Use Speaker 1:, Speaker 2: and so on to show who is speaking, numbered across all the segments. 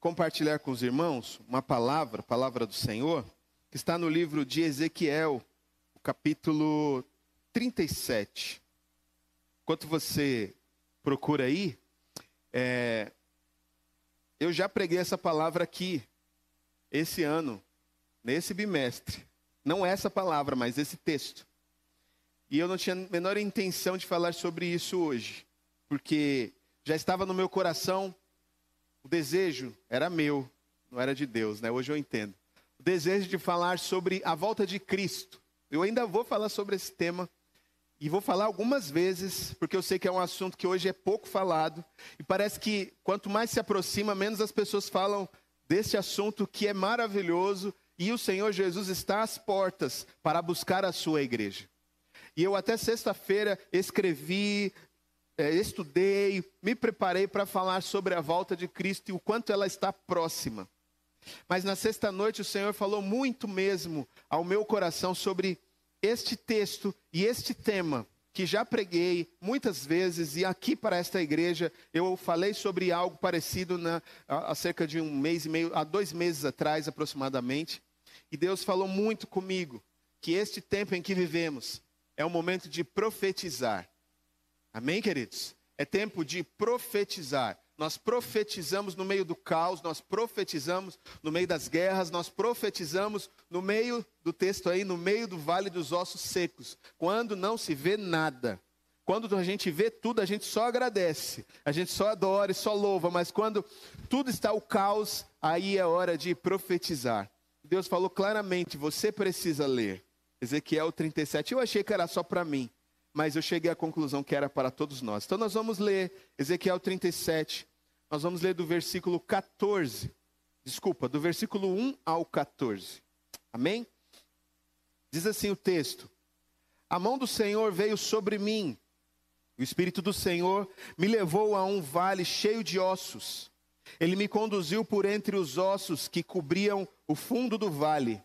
Speaker 1: compartilhar com os irmãos uma palavra, palavra do Senhor, que está no livro de Ezequiel, capítulo 37. Enquanto você procura aí, é, eu já preguei essa palavra aqui, esse ano, nesse bimestre. Não essa palavra, mas esse texto. E eu não tinha a menor intenção de falar sobre isso hoje, porque já estava no meu coração, o desejo era meu, não era de Deus, né? Hoje eu entendo. O desejo de falar sobre a volta de Cristo. Eu ainda vou falar sobre esse tema e vou falar algumas vezes, porque eu sei que é um assunto que hoje é pouco falado e parece que quanto mais se aproxima, menos as pessoas falam desse assunto que é maravilhoso e o Senhor Jesus está às portas para buscar a sua igreja. E eu até sexta-feira escrevi, é, estudei, me preparei para falar sobre a volta de Cristo e o quanto ela está próxima. Mas na sexta noite o Senhor falou muito mesmo ao meu coração sobre este texto e este tema que já preguei muitas vezes e aqui para esta igreja eu falei sobre algo parecido na, há cerca de um mês e meio, há dois meses atrás aproximadamente. E Deus falou muito comigo que este tempo em que vivemos é o momento de profetizar. Amém, queridos? É tempo de profetizar. Nós profetizamos no meio do caos, nós profetizamos no meio das guerras, nós profetizamos no meio do texto aí, no meio do vale dos ossos secos, quando não se vê nada. Quando a gente vê tudo, a gente só agradece, a gente só adora e só louva, mas quando tudo está o caos, aí é hora de profetizar. Deus falou claramente: você precisa ler. Ezequiel 37. Eu achei que era só para mim, mas eu cheguei à conclusão que era para todos nós. Então nós vamos ler Ezequiel 37. Nós vamos ler do versículo 14. Desculpa, do versículo 1 ao 14. Amém? Diz assim o texto: A mão do Senhor veio sobre mim. O Espírito do Senhor me levou a um vale cheio de ossos. Ele me conduziu por entre os ossos que cobriam o fundo do vale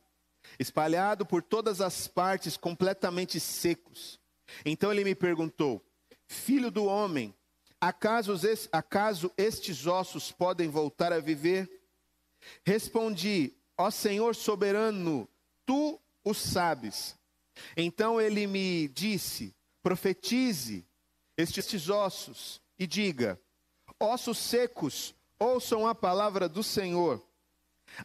Speaker 1: espalhado por todas as partes, completamente secos. Então ele me perguntou: Filho do homem, acaso, acaso estes ossos podem voltar a viver? Respondi: Ó Senhor soberano, tu o sabes. Então ele me disse: Profetize estes ossos e diga: Ossos secos, ouçam a palavra do Senhor.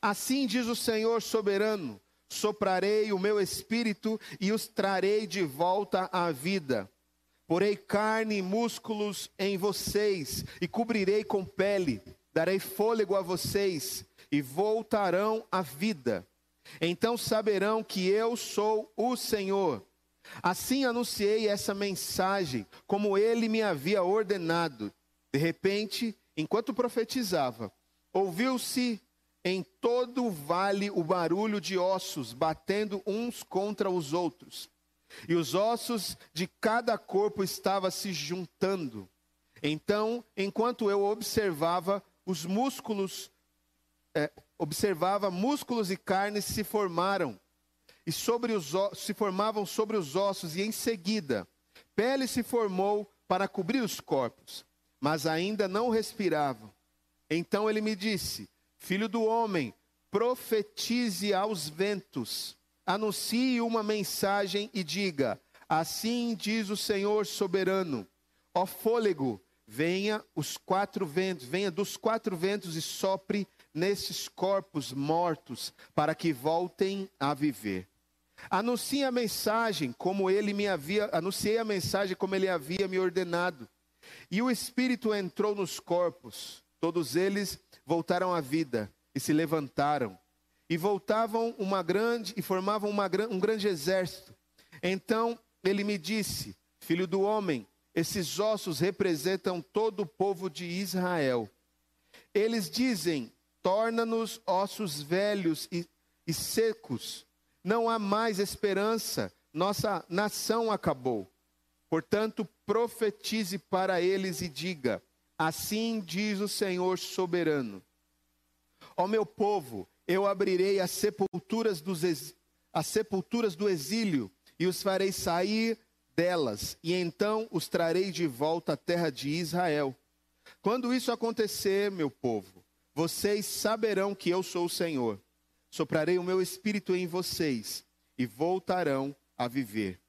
Speaker 1: Assim diz o Senhor soberano: soprarei o meu espírito e os trarei de volta à vida. Porei carne e músculos em vocês e cobrirei com pele, darei fôlego a vocês e voltarão à vida. Então saberão que eu sou o Senhor. Assim anunciei essa mensagem, como ele me havia ordenado. De repente, enquanto profetizava, ouviu-se em todo o vale o barulho de ossos batendo uns contra os outros. E os ossos de cada corpo estavam se juntando. Então, enquanto eu observava, os músculos, é, observava, músculos e carnes se formaram, e sobre os se formavam sobre os ossos, e em seguida, pele se formou para cobrir os corpos, mas ainda não respiravam. Então ele me disse: Filho do homem, profetize aos ventos, anuncie uma mensagem e diga: Assim diz o Senhor soberano: Ó fôlego, venha os quatro ventos, venha dos quatro ventos e sopre nesses corpos mortos, para que voltem a viver. Anuncie a mensagem como ele me havia, anunciei a mensagem como ele havia me ordenado. E o Espírito entrou nos corpos, todos eles voltaram à vida e se levantaram e voltavam uma grande e formavam uma, um grande exército. Então ele me disse: Filho do homem, esses ossos representam todo o povo de Israel. Eles dizem: Torna-nos ossos velhos e, e secos. Não há mais esperança. Nossa nação acabou. Portanto, profetize para eles e diga: Assim diz o Senhor soberano: Ó meu povo, eu abrirei as sepulturas, ex... as sepulturas do exílio e os farei sair delas, e então os trarei de volta à terra de Israel. Quando isso acontecer, meu povo, vocês saberão que eu sou o Senhor. Soprarei o meu espírito em vocês e voltarão a viver.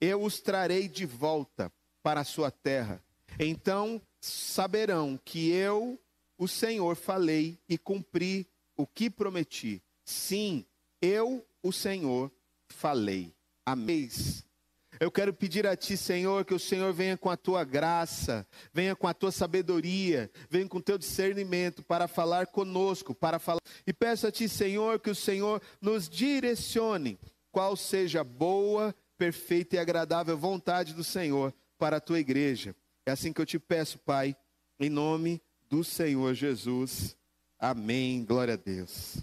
Speaker 1: Eu os trarei de volta para a sua terra. Então saberão que eu, o Senhor, falei e cumpri o que prometi. Sim, eu, o Senhor, falei. Amém. Eu quero pedir a Ti, Senhor, que o Senhor venha com a Tua graça, venha com a Tua sabedoria, venha com o Teu discernimento para falar conosco, para falar. E peço a Ti, Senhor, que o Senhor nos direcione, qual seja a boa, perfeita e agradável vontade do Senhor para a Tua igreja. É assim que eu te peço, Pai, em nome do Senhor Jesus. Amém. Glória a Deus.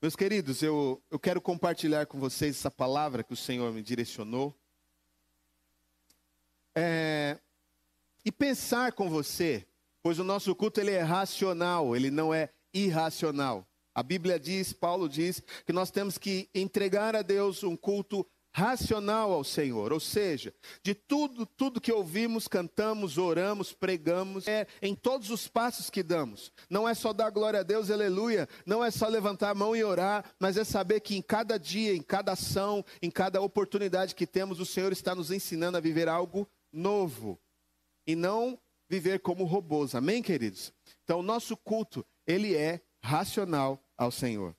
Speaker 1: Meus queridos, eu, eu quero compartilhar com vocês essa palavra que o Senhor me direcionou. É, e pensar com você, pois o nosso culto ele é racional, ele não é irracional. A Bíblia diz, Paulo diz, que nós temos que entregar a Deus um culto racional ao Senhor, ou seja, de tudo, tudo que ouvimos, cantamos, oramos, pregamos, é em todos os passos que damos. Não é só dar glória a Deus, aleluia, não é só levantar a mão e orar, mas é saber que em cada dia, em cada ação, em cada oportunidade que temos, o Senhor está nos ensinando a viver algo novo e não viver como robôs. Amém, queridos? Então, o nosso culto, ele é racional ao Senhor.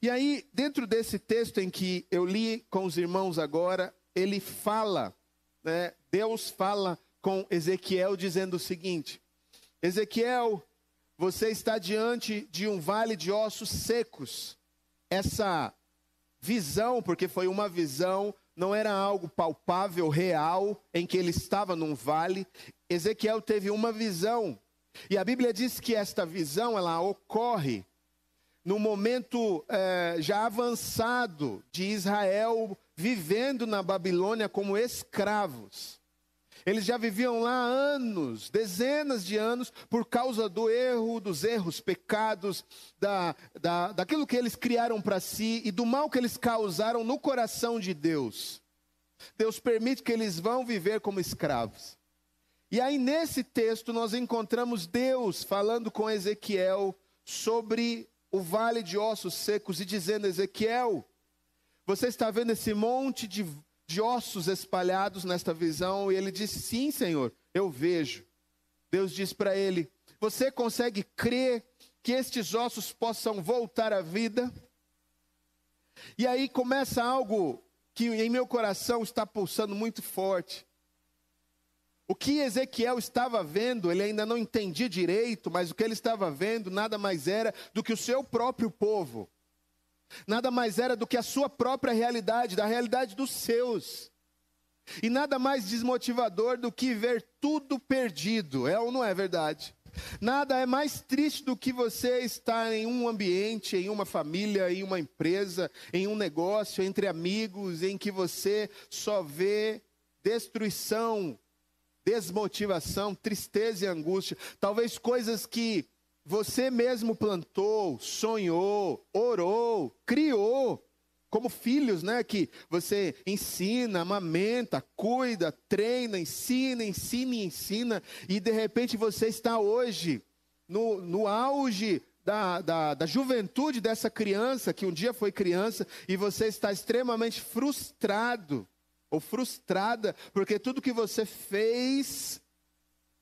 Speaker 1: E aí, dentro desse texto em que eu li com os irmãos agora, ele fala, né, Deus fala com Ezequiel dizendo o seguinte: Ezequiel, você está diante de um vale de ossos secos. Essa visão, porque foi uma visão, não era algo palpável, real, em que ele estava num vale. Ezequiel teve uma visão. E a Bíblia diz que esta visão ela ocorre no momento é, já avançado de Israel vivendo na Babilônia como escravos. Eles já viviam lá anos, dezenas de anos, por causa do erro, dos erros, pecados, da, da, daquilo que eles criaram para si e do mal que eles causaram no coração de Deus. Deus permite que eles vão viver como escravos. E aí, nesse texto, nós encontramos Deus falando com Ezequiel sobre o vale de ossos secos e dizendo: Ezequiel, você está vendo esse monte de, de ossos espalhados nesta visão? E ele disse: Sim, Senhor, eu vejo. Deus diz para ele: Você consegue crer que estes ossos possam voltar à vida? E aí começa algo que em meu coração está pulsando muito forte. O que Ezequiel estava vendo, ele ainda não entendia direito, mas o que ele estava vendo nada mais era do que o seu próprio povo. Nada mais era do que a sua própria realidade, da realidade dos seus. E nada mais desmotivador do que ver tudo perdido, é ou não é verdade? Nada é mais triste do que você estar em um ambiente, em uma família, em uma empresa, em um negócio, entre amigos, em que você só vê destruição, desmotivação, tristeza e angústia, talvez coisas que você mesmo plantou, sonhou, orou, criou, como filhos, né? Que você ensina, amamenta, cuida, treina, ensina, ensina e ensina, e de repente você está hoje no, no auge da, da, da, juventude dessa criança, que um dia foi criança, e você está extremamente frustrado ou frustrada, porque tudo que você fez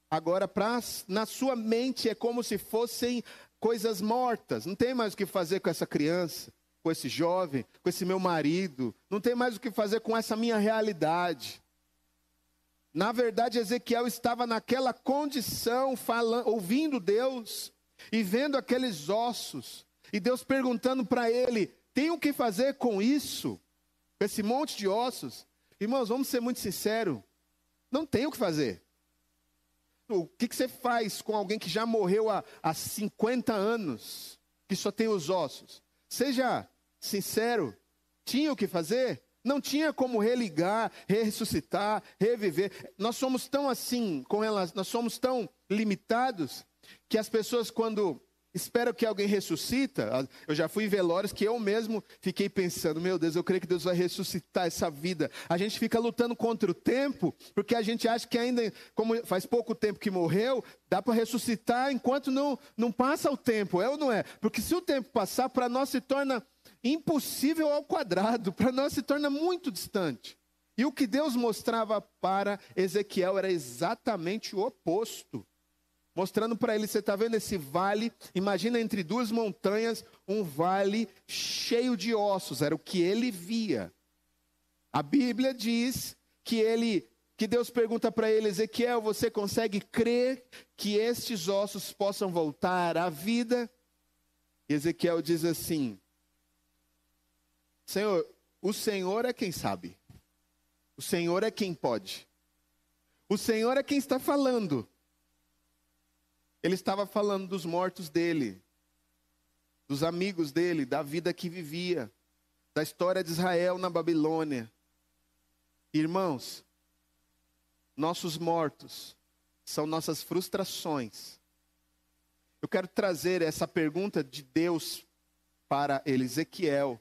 Speaker 1: agora pra, na sua mente é como se fossem coisas mortas. Não tem mais o que fazer com essa criança, com esse jovem, com esse meu marido. Não tem mais o que fazer com essa minha realidade. Na verdade, Ezequiel estava naquela condição, falando, ouvindo Deus e vendo aqueles ossos. E Deus perguntando para ele: tem o que fazer com isso? Esse monte de ossos? Irmãos, vamos ser muito sinceros. Não tem o que fazer. O que, que você faz com alguém que já morreu há, há 50 anos, que só tem os ossos? Seja sincero, tinha o que fazer? Não tinha como religar, ressuscitar, reviver. Nós somos tão assim com elas, nós somos tão limitados que as pessoas quando espera que alguém ressuscita. Eu já fui em velórios que eu mesmo fiquei pensando, meu Deus, eu creio que Deus vai ressuscitar essa vida. A gente fica lutando contra o tempo, porque a gente acha que ainda, como faz pouco tempo que morreu, dá para ressuscitar enquanto não, não passa o tempo, é ou não é? Porque se o tempo passar, para nós se torna impossível ao quadrado, para nós se torna muito distante. E o que Deus mostrava para Ezequiel era exatamente o oposto mostrando para ele: você está vendo esse vale? Imagina entre duas montanhas um vale cheio de ossos, era o que ele via. A Bíblia diz que ele, que Deus pergunta para ele, Ezequiel, você consegue crer que estes ossos possam voltar à vida? E Ezequiel diz assim: Senhor, o Senhor é quem sabe. O Senhor é quem pode. O Senhor é quem está falando. Ele estava falando dos mortos dele, dos amigos dele, da vida que vivia, da história de Israel na Babilônia. Irmãos, nossos mortos são nossas frustrações. Eu quero trazer essa pergunta de Deus para Ezequiel,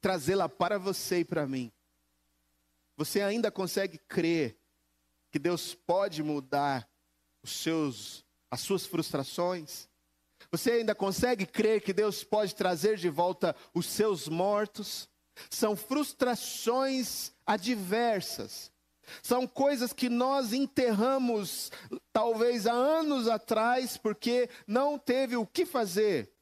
Speaker 1: trazê-la para você e para mim. Você ainda consegue crer que Deus pode mudar os seus as suas frustrações? Você ainda consegue crer que Deus pode trazer de volta os seus mortos? São frustrações adversas. São coisas que nós enterramos talvez há anos atrás porque não teve o que fazer.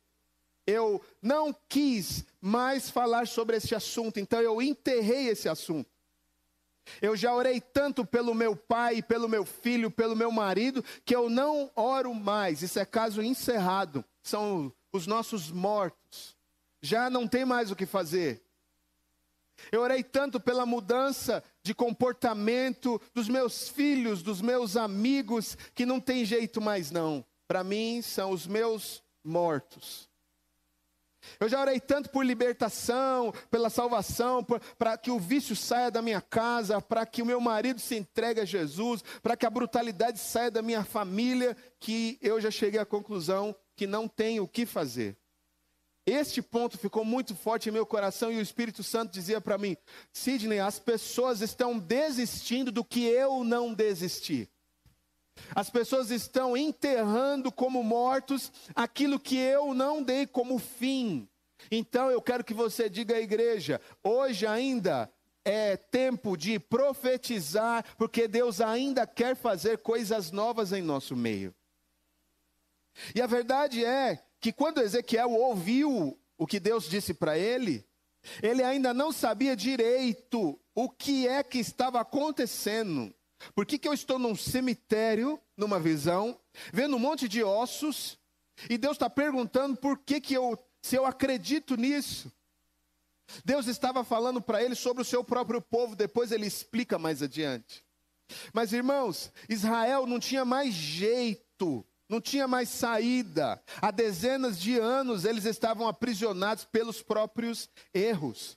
Speaker 1: Eu não quis mais falar sobre esse assunto, então eu enterrei esse assunto. Eu já orei tanto pelo meu pai, pelo meu filho, pelo meu marido, que eu não oro mais. Isso é caso encerrado. São os nossos mortos. Já não tem mais o que fazer. Eu orei tanto pela mudança de comportamento dos meus filhos, dos meus amigos, que não tem jeito mais não. Para mim são os meus mortos. Eu já orei tanto por libertação, pela salvação, para que o vício saia da minha casa, para que o meu marido se entregue a Jesus, para que a brutalidade saia da minha família, que eu já cheguei à conclusão que não tenho o que fazer. Este ponto ficou muito forte em meu coração e o Espírito Santo dizia para mim: Sidney, as pessoas estão desistindo do que eu não desisti. As pessoas estão enterrando como mortos aquilo que eu não dei como fim. Então eu quero que você diga à igreja: hoje ainda é tempo de profetizar, porque Deus ainda quer fazer coisas novas em nosso meio. E a verdade é que quando Ezequiel ouviu o que Deus disse para ele, ele ainda não sabia direito o que é que estava acontecendo. Por que, que eu estou num cemitério, numa visão, vendo um monte de ossos, e Deus está perguntando por que, que eu, se eu acredito nisso? Deus estava falando para ele sobre o seu próprio povo, depois ele explica mais adiante. Mas irmãos, Israel não tinha mais jeito, não tinha mais saída. Há dezenas de anos eles estavam aprisionados pelos próprios erros.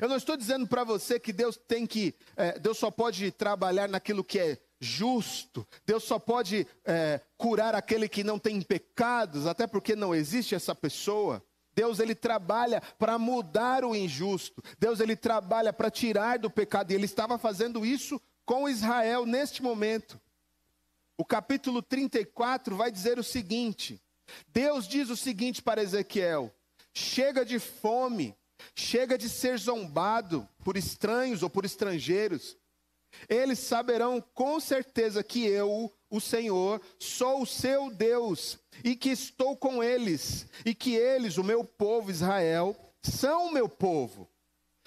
Speaker 1: Eu não estou dizendo para você que Deus tem que, é, Deus só pode trabalhar naquilo que é justo, Deus só pode é, curar aquele que não tem pecados, até porque não existe essa pessoa. Deus ele trabalha para mudar o injusto. Deus ele trabalha para tirar do pecado e ele estava fazendo isso com Israel neste momento. O capítulo 34 vai dizer o seguinte: Deus diz o seguinte para Ezequiel: chega de fome, Chega de ser zombado por estranhos ou por estrangeiros. Eles saberão com certeza que eu, o Senhor, sou o seu Deus e que estou com eles, e que eles, o meu povo Israel, são o meu povo.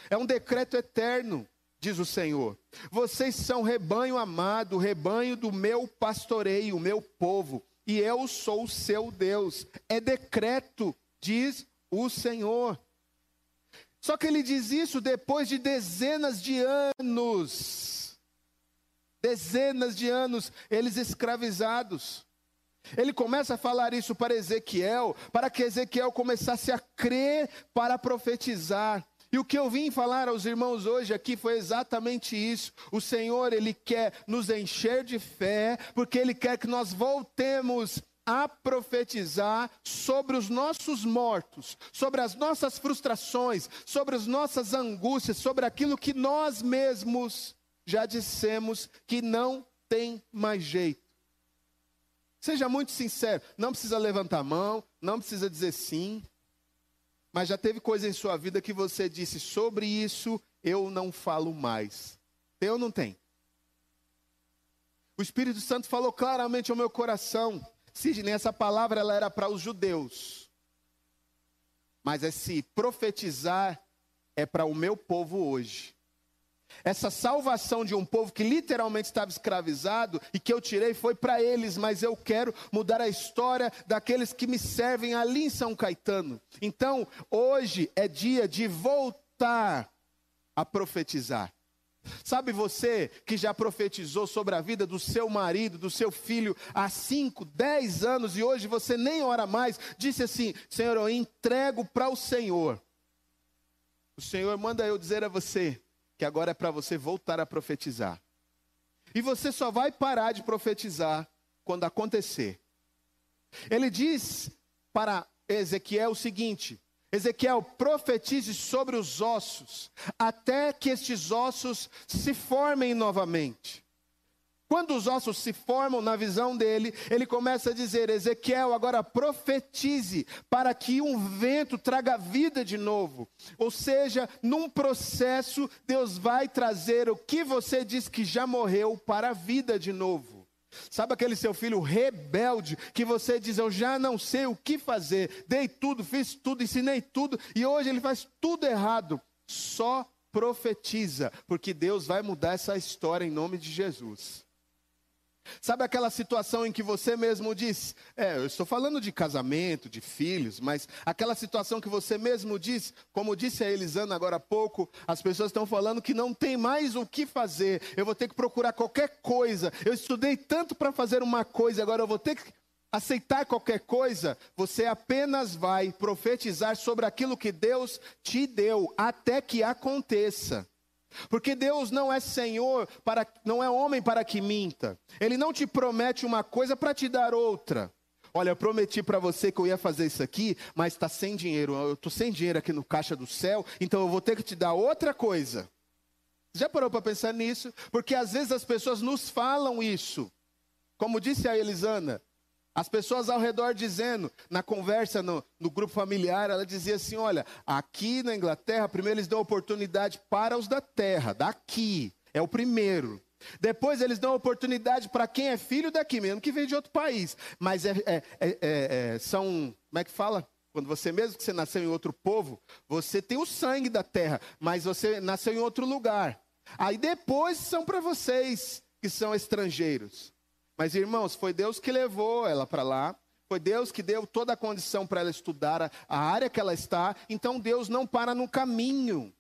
Speaker 1: É um decreto eterno, diz o Senhor. Vocês são rebanho amado, rebanho do meu pastoreio, o meu povo, e eu sou o seu Deus. É decreto, diz o Senhor. Só que ele diz isso depois de dezenas de anos. Dezenas de anos eles escravizados. Ele começa a falar isso para Ezequiel, para que Ezequiel começasse a crer para profetizar. E o que eu vim falar aos irmãos hoje aqui foi exatamente isso. O Senhor, Ele quer nos encher de fé, porque Ele quer que nós voltemos a profetizar sobre os nossos mortos, sobre as nossas frustrações, sobre as nossas angústias, sobre aquilo que nós mesmos já dissemos que não tem mais jeito. Seja muito sincero, não precisa levantar a mão, não precisa dizer sim, mas já teve coisa em sua vida que você disse sobre isso, eu não falo mais. Tem ou não tem? O Espírito Santo falou claramente ao meu coração. Sidney, essa palavra ela era para os judeus. Mas esse profetizar é para o meu povo hoje. Essa salvação de um povo que literalmente estava escravizado e que eu tirei foi para eles, mas eu quero mudar a história daqueles que me servem ali em São Caetano. Então, hoje é dia de voltar a profetizar. Sabe você que já profetizou sobre a vida do seu marido, do seu filho há 5, 10 anos e hoje você nem ora mais, disse assim: Senhor, eu entrego para o Senhor. O Senhor manda eu dizer a você que agora é para você voltar a profetizar. E você só vai parar de profetizar quando acontecer. Ele diz para Ezequiel o seguinte: Ezequiel, profetize sobre os ossos, até que estes ossos se formem novamente. Quando os ossos se formam na visão dele, ele começa a dizer: Ezequiel, agora profetize para que um vento traga vida de novo. Ou seja, num processo, Deus vai trazer o que você diz que já morreu para a vida de novo. Sabe aquele seu filho rebelde que você diz: Eu já não sei o que fazer, dei tudo, fiz tudo, ensinei tudo e hoje ele faz tudo errado. Só profetiza, porque Deus vai mudar essa história em nome de Jesus. Sabe aquela situação em que você mesmo diz, é, eu estou falando de casamento, de filhos, mas aquela situação que você mesmo diz, como disse a Elisana agora há pouco, as pessoas estão falando que não tem mais o que fazer, eu vou ter que procurar qualquer coisa, eu estudei tanto para fazer uma coisa, agora eu vou ter que aceitar qualquer coisa, você apenas vai profetizar sobre aquilo que Deus te deu, até que aconteça. Porque Deus não é Senhor para não é homem para que minta. Ele não te promete uma coisa para te dar outra. Olha, eu prometi para você que eu ia fazer isso aqui, mas está sem dinheiro. Eu estou sem dinheiro aqui no caixa do céu, então eu vou ter que te dar outra coisa. Já parou para pensar nisso? Porque às vezes as pessoas nos falam isso. Como disse a Elisana, as pessoas ao redor dizendo, na conversa no, no, grupo familiar, ela dizia assim: olha, aqui na Inglaterra, primeiro eles dão oportunidade para os da terra, daqui, é o primeiro. Depois eles dão oportunidade para quem é filho daqui mesmo, que vem de outro país. Mas é, é, é, é, são, como é que fala? Quando você, mesmo que você nasceu em outro povo, você tem o sangue da terra, mas você nasceu em outro lugar. Aí depois são para vocês que são estrangeiros. Mas, irmãos, foi Deus que levou ela para lá. Foi Deus que deu toda a condição para ela estudar a, a área que ela está. Então, Deus não para no caminho.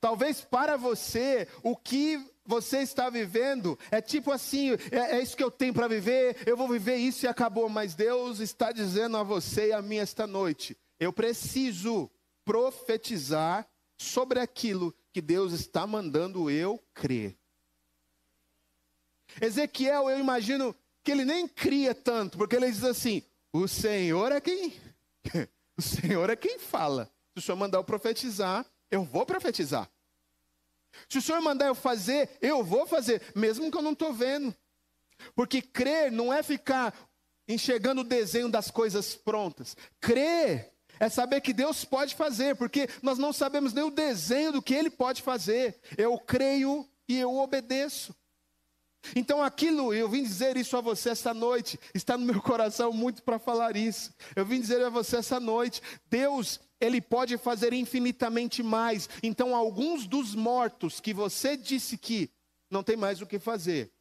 Speaker 1: Talvez para você, o que você está vivendo é tipo assim: é, é isso que eu tenho para viver, eu vou viver isso e acabou. Mas Deus está dizendo a você e a mim esta noite: eu preciso profetizar sobre aquilo que Deus está mandando eu crer. Ezequiel, eu imagino que ele nem cria tanto, porque ele diz assim: o Senhor é quem. o Senhor é quem fala. Se o Senhor mandar eu profetizar, eu vou profetizar. Se o Senhor mandar eu fazer, eu vou fazer, mesmo que eu não estou vendo. Porque crer não é ficar enxergando o desenho das coisas prontas. Crer é saber que Deus pode fazer, porque nós não sabemos nem o desenho do que Ele pode fazer. Eu creio e eu obedeço. Então, aquilo, eu vim dizer isso a você essa noite, está no meu coração muito para falar isso. Eu vim dizer a você essa noite: Deus, Ele pode fazer infinitamente mais. Então, alguns dos mortos que você disse que não tem mais o que fazer,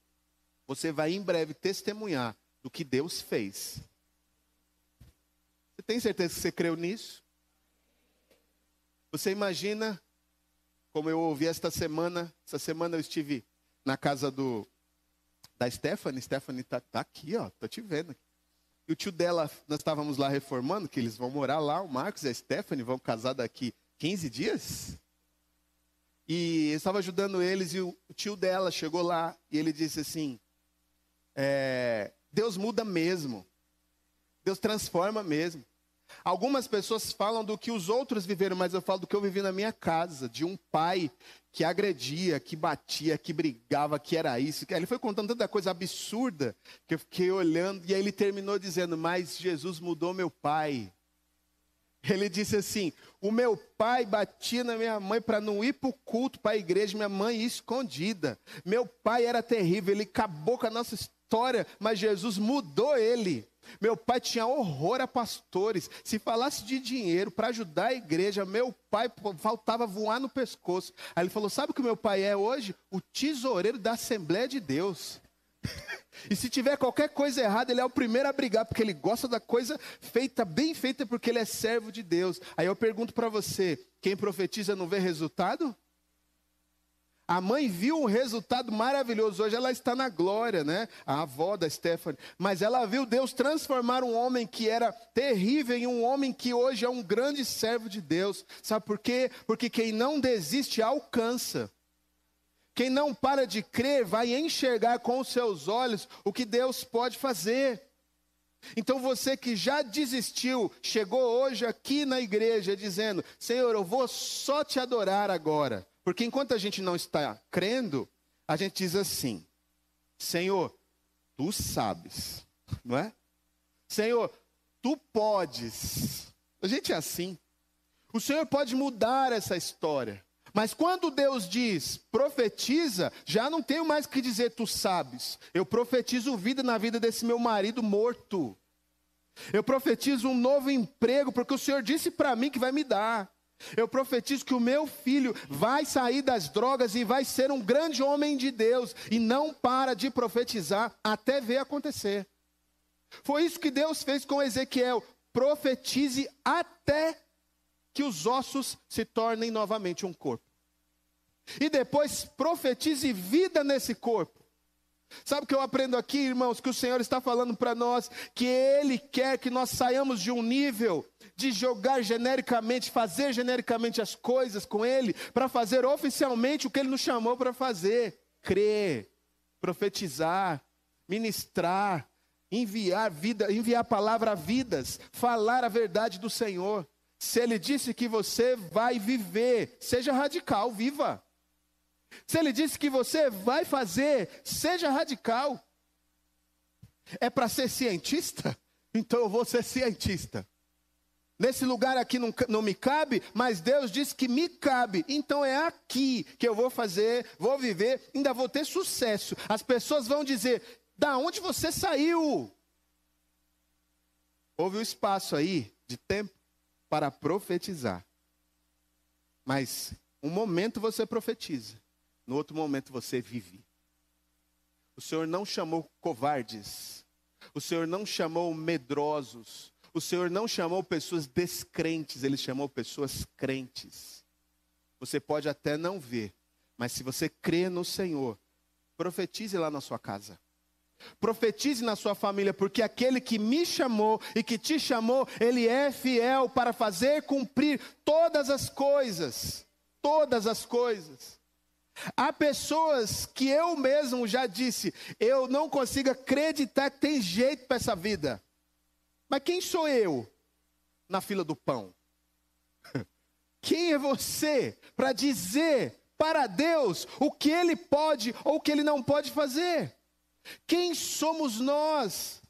Speaker 1: você vai em breve testemunhar do que Deus fez. Você tem certeza que você creu nisso? Você imagina, como eu ouvi esta semana, essa semana eu estive na casa do da Stephanie. Stephanie tá, tá aqui, ó, tô te vendo. E o tio dela, nós estávamos lá reformando, que eles vão morar lá, o Marcos e a Stephanie vão casar daqui 15 dias. E eu estava ajudando eles e o tio dela chegou lá e ele disse assim: é, Deus muda mesmo. Deus transforma mesmo. Algumas pessoas falam do que os outros viveram, mas eu falo do que eu vivi na minha casa, de um pai que agredia, que batia, que brigava, que era isso. Ele foi contando tanta coisa absurda que eu fiquei olhando e aí ele terminou dizendo: Mas Jesus mudou meu pai. Ele disse assim: O meu pai batia na minha mãe para não ir para o culto, para a igreja, minha mãe ia escondida. Meu pai era terrível, ele acabou com a nossa história, mas Jesus mudou ele. Meu pai tinha horror a pastores. Se falasse de dinheiro para ajudar a igreja, meu pai faltava voar no pescoço. Aí ele falou: Sabe o que meu pai é hoje? O tesoureiro da Assembleia de Deus. e se tiver qualquer coisa errada, ele é o primeiro a brigar, porque ele gosta da coisa feita, bem feita, porque ele é servo de Deus. Aí eu pergunto para você: quem profetiza não vê resultado? A mãe viu um resultado maravilhoso. Hoje ela está na glória, né? A avó da Stephanie. Mas ela viu Deus transformar um homem que era terrível em um homem que hoje é um grande servo de Deus. Sabe por quê? Porque quem não desiste alcança. Quem não para de crer vai enxergar com os seus olhos o que Deus pode fazer. Então você que já desistiu, chegou hoje aqui na igreja dizendo: Senhor, eu vou só te adorar agora. Porque enquanto a gente não está crendo, a gente diz assim: Senhor, tu sabes, não é? Senhor, tu podes. A gente é assim. O Senhor pode mudar essa história. Mas quando Deus diz, profetiza, já não tenho mais que dizer, tu sabes. Eu profetizo vida na vida desse meu marido morto. Eu profetizo um novo emprego, porque o Senhor disse para mim que vai me dar. Eu profetizo que o meu filho vai sair das drogas e vai ser um grande homem de Deus. E não para de profetizar até ver acontecer. Foi isso que Deus fez com Ezequiel. Profetize até que os ossos se tornem novamente um corpo. E depois profetize vida nesse corpo. Sabe o que eu aprendo aqui, irmãos? Que o Senhor está falando para nós que Ele quer que nós saiamos de um nível de jogar genericamente, fazer genericamente as coisas com Ele, para fazer oficialmente o que Ele nos chamou para fazer: crer, profetizar, ministrar, enviar vida, enviar a palavra a vidas, falar a verdade do Senhor. Se Ele disse que você vai viver, seja radical, viva. Se Ele disse que você vai fazer, seja radical. É para ser cientista? Então eu vou ser cientista. Nesse lugar aqui não, não me cabe, mas Deus disse que me cabe. Então é aqui que eu vou fazer, vou viver, ainda vou ter sucesso. As pessoas vão dizer: da onde você saiu? Houve um espaço aí de tempo para profetizar. Mas um momento você profetiza, no outro momento você vive. O Senhor não chamou covardes, o Senhor não chamou medrosos, o Senhor não chamou pessoas descrentes, ele chamou pessoas crentes. Você pode até não ver, mas se você crê no Senhor, profetize lá na sua casa. Profetize na sua família, porque aquele que me chamou e que te chamou, ele é fiel para fazer cumprir todas as coisas. Todas as coisas. Há pessoas que eu mesmo já disse, eu não consigo acreditar que tem jeito para essa vida. Mas quem sou eu na fila do pão? Quem é você para dizer para Deus o que ele pode ou o que ele não pode fazer? Quem somos nós?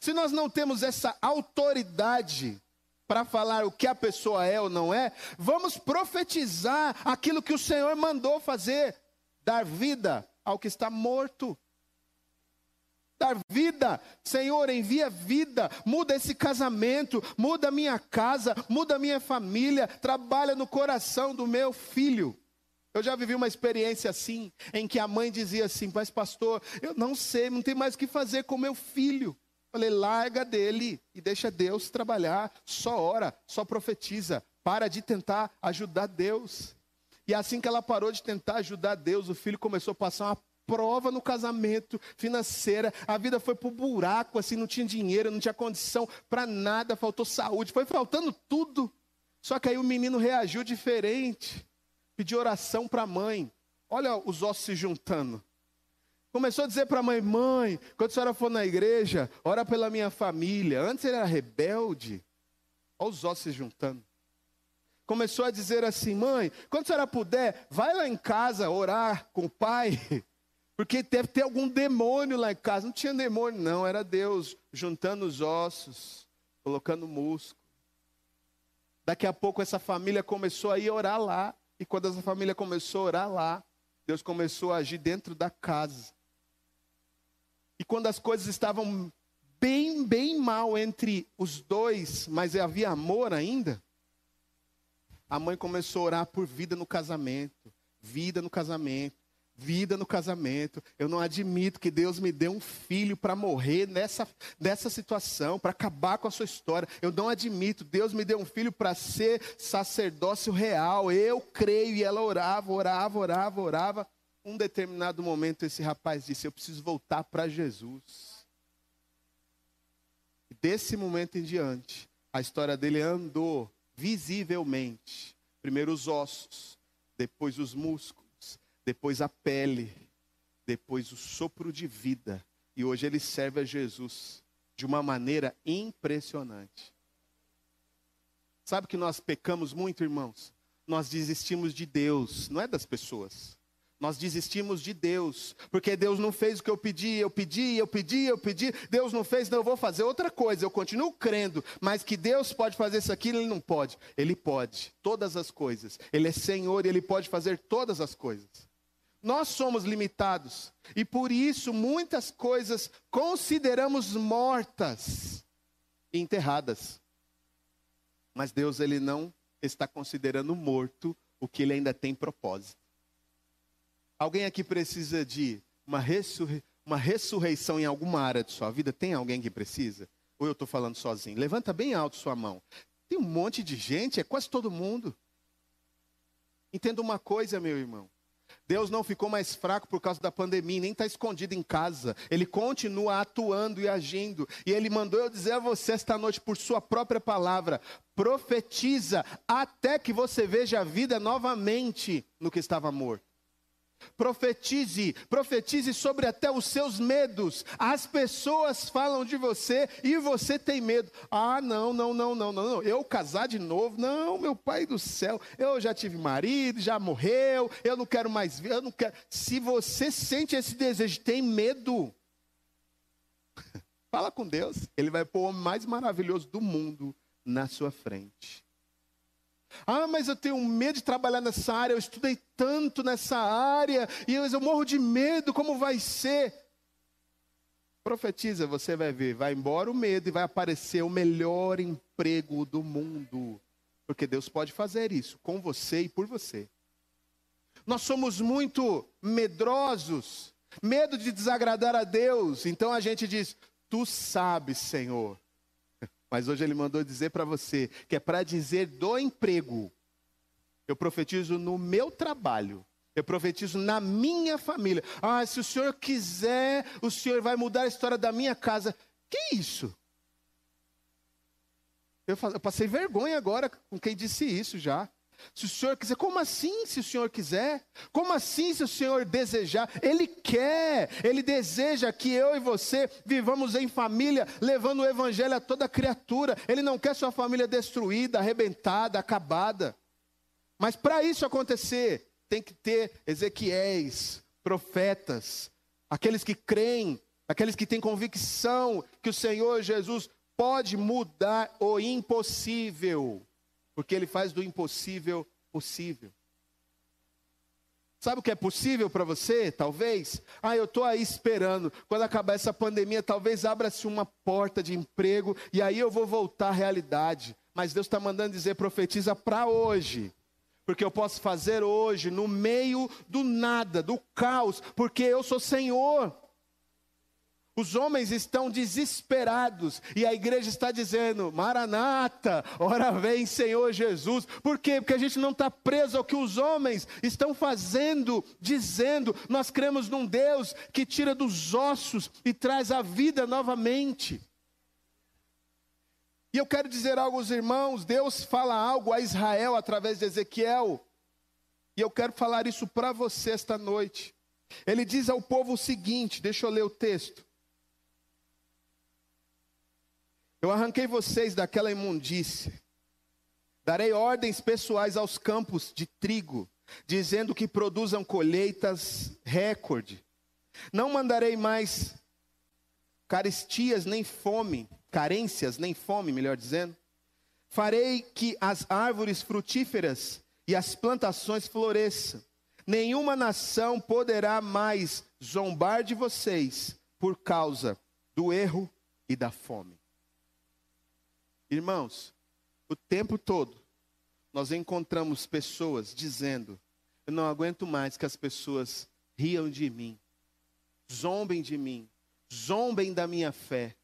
Speaker 1: Se nós não temos essa autoridade para falar o que a pessoa é ou não é, vamos profetizar aquilo que o Senhor mandou fazer, dar vida ao que está morto dar vida. Senhor, envia vida, muda esse casamento, muda minha casa, muda minha família, trabalha no coração do meu filho. Eu já vivi uma experiência assim, em que a mãe dizia assim: Mas, pastor, eu não sei, não tem mais o que fazer com meu filho. Falei, larga dele e deixa Deus trabalhar. Só ora, só profetiza. Para de tentar ajudar Deus. E assim que ela parou de tentar ajudar Deus, o filho começou a passar uma prova no casamento, financeira, a vida foi pro buraco, assim, não tinha dinheiro, não tinha condição para nada, faltou saúde, foi faltando tudo. Só que aí o menino reagiu diferente, pediu oração para a mãe. Olha os ossos se juntando. Começou a dizer para a mãe: mãe, quando a senhora for na igreja, ora pela minha família. Antes ele era rebelde. Olha os ossos se juntando. Começou a dizer assim: mãe, quando a senhora puder, vai lá em casa orar com o pai. Porque deve ter algum demônio lá em casa. Não tinha demônio, não, era Deus juntando os ossos, colocando músculo. Daqui a pouco essa família começou a ir orar lá. E quando essa família começou a orar lá, Deus começou a agir dentro da casa. E quando as coisas estavam bem, bem mal entre os dois, mas havia amor ainda, a mãe começou a orar por vida no casamento, vida no casamento, vida no casamento. Eu não admito que Deus me dê um filho para morrer nessa, nessa situação, para acabar com a sua história. Eu não admito. Deus me deu um filho para ser sacerdócio real. Eu creio. E ela orava, orava, orava, orava. Um determinado momento, esse rapaz disse: Eu preciso voltar para Jesus. E desse momento em diante, a história dele andou visivelmente. Primeiro os ossos, depois os músculos, depois a pele, depois o sopro de vida. E hoje ele serve a Jesus de uma maneira impressionante. Sabe que nós pecamos muito, irmãos? Nós desistimos de Deus, não é das pessoas. Nós desistimos de Deus, porque Deus não fez o que eu pedi, eu pedi, eu pedi, eu pedi, Deus não fez, não, eu vou fazer outra coisa, eu continuo crendo, mas que Deus pode fazer isso aqui, Ele não pode. Ele pode, todas as coisas. Ele é Senhor e Ele pode fazer todas as coisas. Nós somos limitados, e por isso muitas coisas consideramos mortas e enterradas. Mas Deus, Ele não está considerando morto o que Ele ainda tem propósito. Alguém aqui precisa de uma, ressurrei uma ressurreição em alguma área de sua vida? Tem alguém que precisa? Ou eu estou falando sozinho? Levanta bem alto sua mão. Tem um monte de gente, é quase todo mundo. Entenda uma coisa, meu irmão. Deus não ficou mais fraco por causa da pandemia, nem está escondido em casa. Ele continua atuando e agindo. E Ele mandou eu dizer a você esta noite, por Sua própria palavra: profetiza até que você veja a vida novamente no que estava morto. Profetize, profetize sobre até os seus medos. As pessoas falam de você e você tem medo. Ah, não, não, não, não, não, não. Eu casar de novo? Não, meu pai do céu. Eu já tive marido, já morreu. Eu não quero mais ver. Eu não quero. Se você sente esse desejo, tem medo. Fala com Deus. Ele vai pôr o homem mais maravilhoso do mundo na sua frente. Ah, mas eu tenho medo de trabalhar nessa área, eu estudei tanto nessa área, e eu, eu morro de medo, como vai ser? Profetiza, você vai ver, vai embora o medo e vai aparecer o melhor emprego do mundo. Porque Deus pode fazer isso com você e por você. Nós somos muito medrosos, medo de desagradar a Deus, então a gente diz: Tu sabes, Senhor, mas hoje ele mandou dizer para você que é para dizer do emprego. Eu profetizo no meu trabalho. Eu profetizo na minha família. Ah, se o senhor quiser, o senhor vai mudar a história da minha casa. Que isso? Eu, passei vergonha agora com quem disse isso já. Se o Senhor quiser, como assim se o Senhor quiser? Como assim se o Senhor desejar? Ele quer, Ele deseja que eu e você vivamos em família, levando o Evangelho a toda criatura. Ele não quer sua família destruída, arrebentada, acabada. Mas para isso acontecer, tem que ter Ezequiéis, profetas, aqueles que creem, aqueles que têm convicção que o Senhor Jesus pode mudar o impossível porque ele faz do impossível possível. Sabe o que é possível para você? Talvez. Ah, eu estou aí esperando. Quando acabar essa pandemia, talvez abra-se uma porta de emprego e aí eu vou voltar à realidade. Mas Deus está mandando dizer: profetiza para hoje. Porque eu posso fazer hoje, no meio do nada, do caos, porque eu sou Senhor. Os homens estão desesperados e a igreja está dizendo: Maranata, ora vem Senhor Jesus. Por quê? Porque a gente não está preso ao que os homens estão fazendo, dizendo. Nós cremos num Deus que tira dos ossos e traz a vida novamente. E eu quero dizer algo aos irmãos: Deus fala algo a Israel através de Ezequiel, e eu quero falar isso para você esta noite. Ele diz ao povo o seguinte: deixa eu ler o texto. Eu arranquei vocês daquela imundície, darei ordens pessoais aos campos de trigo, dizendo que produzam colheitas recorde. Não mandarei mais caristias nem fome, carências nem fome, melhor dizendo. Farei que as árvores frutíferas e as plantações floresçam. Nenhuma nação poderá mais zombar de vocês por causa do erro e da fome. Irmãos, o tempo todo nós encontramos pessoas dizendo: Eu não aguento mais que as pessoas riam de mim, zombem de mim, zombem da minha fé.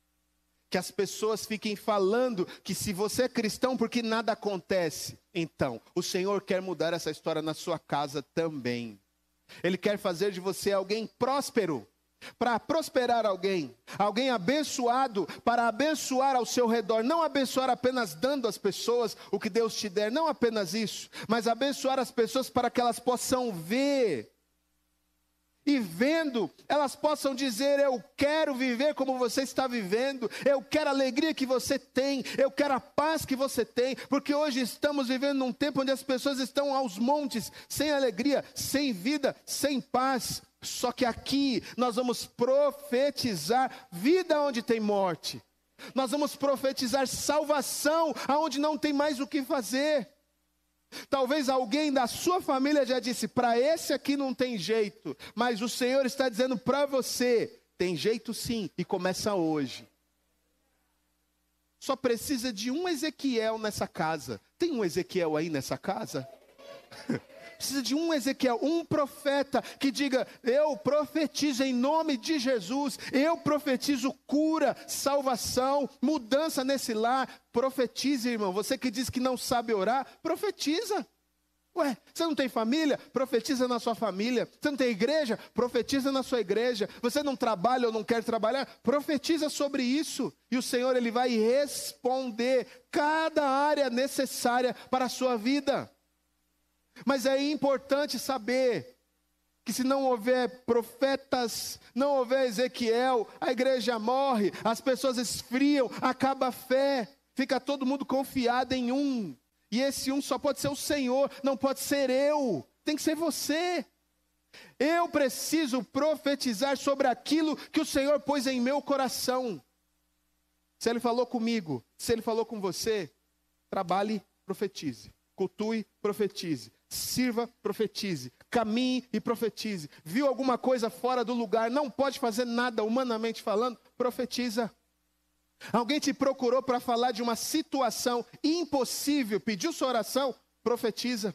Speaker 1: Que as pessoas fiquem falando que se você é cristão, porque nada acontece. Então, o Senhor quer mudar essa história na sua casa também. Ele quer fazer de você alguém próspero para prosperar alguém, alguém abençoado para abençoar ao seu redor, não abençoar apenas dando às pessoas o que Deus te der, não apenas isso, mas abençoar as pessoas para que elas possam ver. E vendo, elas possam dizer: Eu quero viver como você está vivendo, eu quero a alegria que você tem, eu quero a paz que você tem, porque hoje estamos vivendo num tempo onde as pessoas estão aos montes, sem alegria, sem vida, sem paz. Só que aqui nós vamos profetizar vida onde tem morte, nós vamos profetizar salvação aonde não tem mais o que fazer. Talvez alguém da sua família já disse: para esse aqui não tem jeito, mas o Senhor está dizendo para você: tem jeito sim, e começa hoje. Só precisa de um Ezequiel nessa casa. Tem um Ezequiel aí nessa casa? precisa de um Ezequiel, um profeta que diga: Eu profetizo em nome de Jesus, eu profetizo cura, salvação, mudança nesse lar. Profetize, irmão. Você que diz que não sabe orar, profetiza. Ué, você não tem família? Profetiza na sua família. Você não tem igreja? Profetiza na sua igreja. Você não trabalha ou não quer trabalhar? Profetiza sobre isso. E o Senhor ele vai responder cada área necessária para a sua vida. Mas é importante saber que se não houver profetas, não houver Ezequiel, a igreja morre, as pessoas esfriam, acaba a fé, fica todo mundo confiado em um. E esse um só pode ser o Senhor, não pode ser eu, tem que ser você. Eu preciso profetizar sobre aquilo que o Senhor pôs em meu coração. Se Ele falou comigo, se Ele falou com você, trabalhe, profetize. Cultue, profetize sirva, profetize. Caminhe e profetize. Viu alguma coisa fora do lugar, não pode fazer nada humanamente falando, profetiza. Alguém te procurou para falar de uma situação impossível, pediu sua oração, profetiza.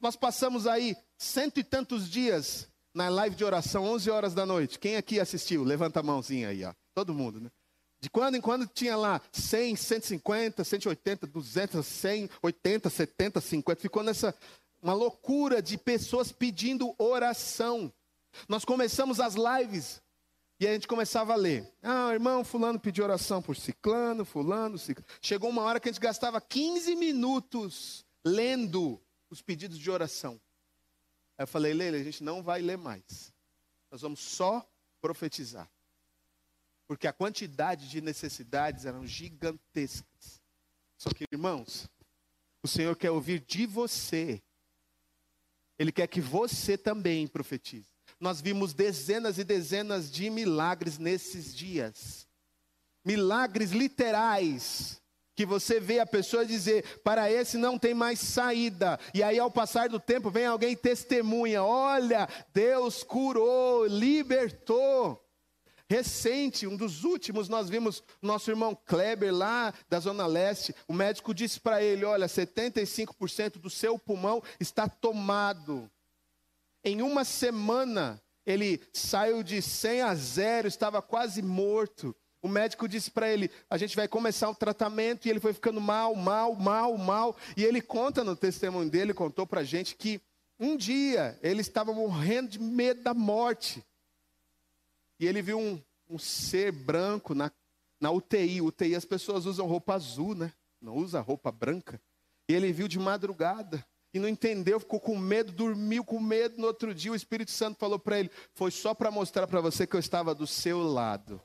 Speaker 1: Nós passamos aí cento e tantos dias na live de oração, 11 horas da noite. Quem aqui assistiu? Levanta a mãozinha aí, ó. Todo mundo, né? De quando em quando tinha lá 100, 150, 180, 200, 100, 80, 70, 50. Ficou nessa uma loucura de pessoas pedindo oração. Nós começamos as lives e a gente começava a ler. Ah, irmão, fulano pediu oração por ciclano, fulano, ciclano. Chegou uma hora que a gente gastava 15 minutos lendo os pedidos de oração. Aí eu falei, Leila, a gente não vai ler mais. Nós vamos só profetizar. Porque a quantidade de necessidades eram gigantescas. Só que, irmãos, o Senhor quer ouvir de você ele quer que você também profetize. Nós vimos dezenas e dezenas de milagres nesses dias. Milagres literais. Que você vê a pessoa dizer, para esse não tem mais saída. E aí, ao passar do tempo, vem alguém e testemunha: olha, Deus curou, libertou. Recente, um dos últimos, nós vimos nosso irmão Kleber lá da Zona Leste. O médico disse para ele: Olha, 75% do seu pulmão está tomado. Em uma semana, ele saiu de 100 a 0, estava quase morto. O médico disse para ele: A gente vai começar o tratamento. E ele foi ficando mal, mal, mal, mal. E ele conta no testemunho dele, contou para a gente que um dia ele estava morrendo de medo da morte. E ele viu um, um ser branco na, na UTI. UTI as pessoas usam roupa azul, né? Não usa roupa branca. E ele viu de madrugada. e não entendeu, ficou com medo, dormiu com medo. No outro dia, o Espírito Santo falou para ele: Foi só para mostrar para você que eu estava do seu lado.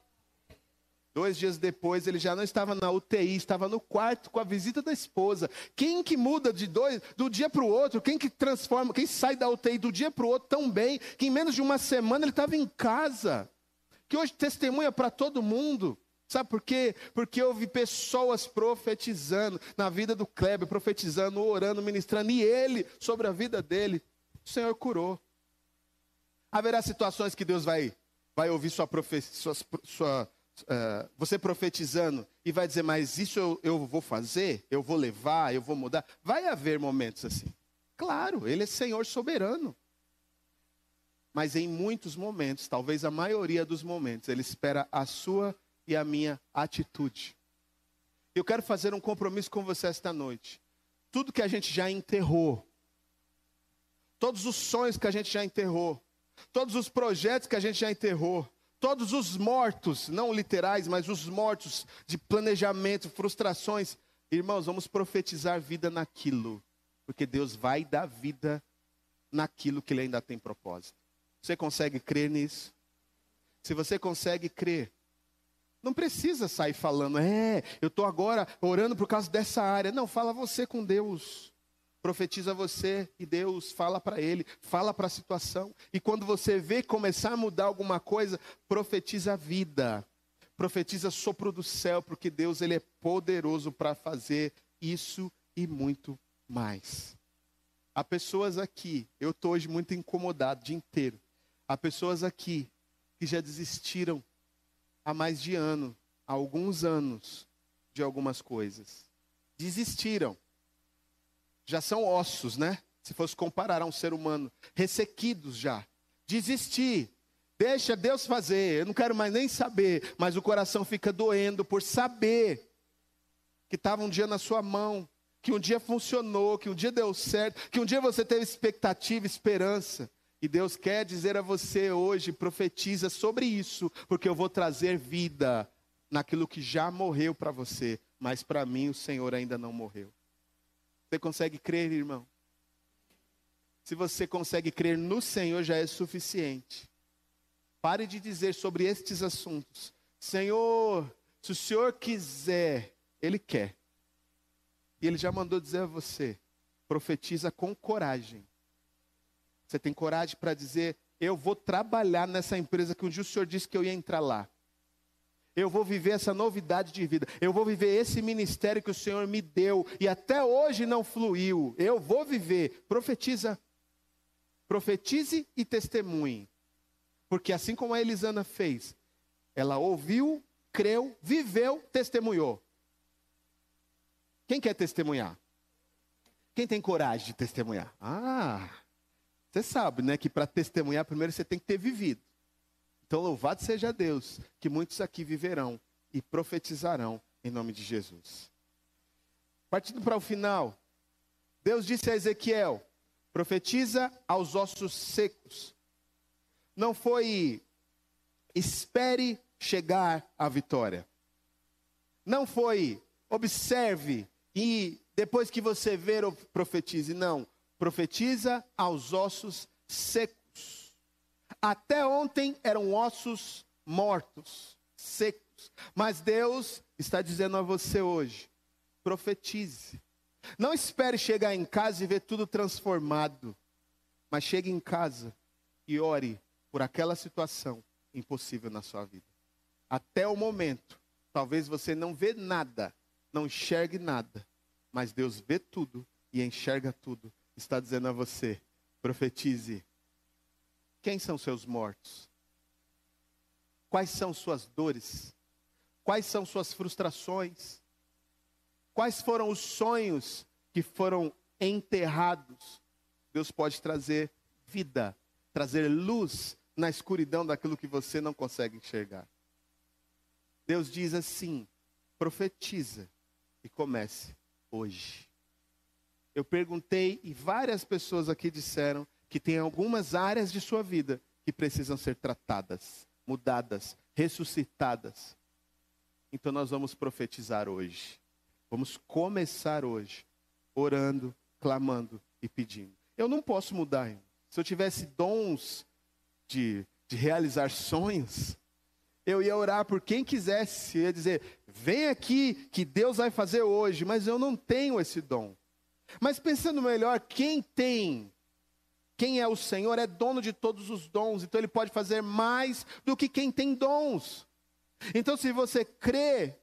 Speaker 1: Dois dias depois, ele já não estava na UTI, estava no quarto com a visita da esposa. Quem que muda de dois, do dia para o outro? Quem que transforma, quem sai da UTI do dia para o outro tão bem, que em menos de uma semana ele estava em casa? Que hoje testemunha para todo mundo. Sabe por quê? Porque vi pessoas profetizando na vida do Kleber, profetizando, orando, ministrando, e ele, sobre a vida dele, o Senhor curou. Haverá situações que Deus vai, vai ouvir sua, profe, sua, sua uh, você profetizando e vai dizer, mas isso eu, eu vou fazer, eu vou levar, eu vou mudar. Vai haver momentos assim. Claro, Ele é Senhor soberano. Mas em muitos momentos, talvez a maioria dos momentos, Ele espera a sua e a minha atitude. Eu quero fazer um compromisso com você esta noite. Tudo que a gente já enterrou, todos os sonhos que a gente já enterrou, todos os projetos que a gente já enterrou, Todos os mortos, não literais, mas os mortos de planejamento, frustrações. Irmãos, vamos profetizar vida naquilo, porque Deus vai dar vida naquilo que Ele ainda tem propósito. Você consegue crer nisso? Se você consegue crer, não precisa sair falando, é, eu estou agora orando por causa dessa área. Não, fala você com Deus profetiza você e Deus fala para ele, fala para a situação. E quando você vê começar a mudar alguma coisa, profetiza a vida. Profetiza sopro do céu, porque Deus ele é poderoso para fazer isso e muito mais. Há pessoas aqui, eu estou hoje muito incomodado o dia inteiro. Há pessoas aqui que já desistiram há mais de ano, há alguns anos, de algumas coisas. Desistiram já são ossos, né? Se fosse comparar a um ser humano, ressequidos já. Desistir. Deixa Deus fazer, eu não quero mais nem saber, mas o coração fica doendo por saber que estava um dia na sua mão, que um dia funcionou, que um dia deu certo, que um dia você teve expectativa, esperança. E Deus quer dizer a você hoje, profetiza sobre isso, porque eu vou trazer vida naquilo que já morreu para você, mas para mim o Senhor ainda não morreu. Você consegue crer, irmão? Se você consegue crer no Senhor, já é suficiente. Pare de dizer sobre estes assuntos: Senhor, se o Senhor quiser, Ele quer. E Ele já mandou dizer a você: profetiza com coragem. Você tem coragem para dizer: Eu vou trabalhar nessa empresa que um dia o Senhor disse que eu ia entrar lá. Eu vou viver essa novidade de vida. Eu vou viver esse ministério que o Senhor me deu e até hoje não fluiu. Eu vou viver. Profetiza. Profetize e testemunhe. Porque assim como a Elisana fez, ela ouviu, creu, viveu, testemunhou. Quem quer testemunhar? Quem tem coragem de testemunhar? Ah, você sabe, né, que para testemunhar primeiro você tem que ter vivido. Então, louvado seja Deus, que muitos aqui viverão e profetizarão em nome de Jesus. Partindo para o final, Deus disse a Ezequiel: profetiza aos ossos secos. Não foi espere chegar à vitória. Não foi observe e depois que você ver, profetize. Não. Profetiza aos ossos secos. Até ontem eram ossos mortos, secos. Mas Deus está dizendo a você hoje: profetize. Não espere chegar em casa e ver tudo transformado. Mas chegue em casa e ore por aquela situação impossível na sua vida. Até o momento, talvez você não vê nada, não enxergue nada, mas Deus vê tudo e enxerga tudo. Está dizendo a você: profetize quem são seus mortos? Quais são suas dores? Quais são suas frustrações? Quais foram os sonhos que foram enterrados? Deus pode trazer vida, trazer luz na escuridão daquilo que você não consegue enxergar. Deus diz assim: profetiza e comece hoje. Eu perguntei e várias pessoas aqui disseram que tem algumas áreas de sua vida que precisam ser tratadas, mudadas, ressuscitadas. Então nós vamos profetizar hoje. Vamos começar hoje, orando, clamando e pedindo. Eu não posso mudar. Se eu tivesse dons de, de realizar sonhos, eu ia orar por quem quisesse, eu ia dizer: vem aqui que Deus vai fazer hoje, mas eu não tenho esse dom. Mas pensando melhor, quem tem, quem é o Senhor, é dono de todos os dons, então ele pode fazer mais do que quem tem dons. Então, se você crê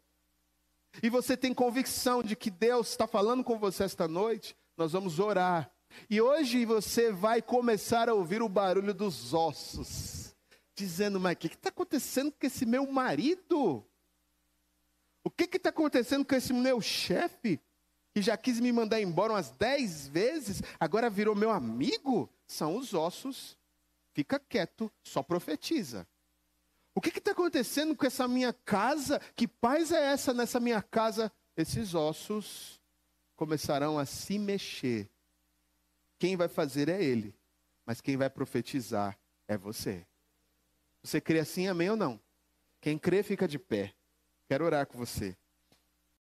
Speaker 1: e você tem convicção de que Deus está falando com você esta noite, nós vamos orar. E hoje você vai começar a ouvir o barulho dos ossos, dizendo: Mas o que está acontecendo com esse meu marido? O que está acontecendo com esse meu chefe? Que já quis me mandar embora umas dez vezes, agora virou meu amigo? São os ossos. Fica quieto, só profetiza. O que está acontecendo com essa minha casa? Que paz é essa nessa minha casa? Esses ossos começarão a se mexer. Quem vai fazer é ele, mas quem vai profetizar é você. Você crê assim, amém ou não? Quem crê, fica de pé. Quero orar com você.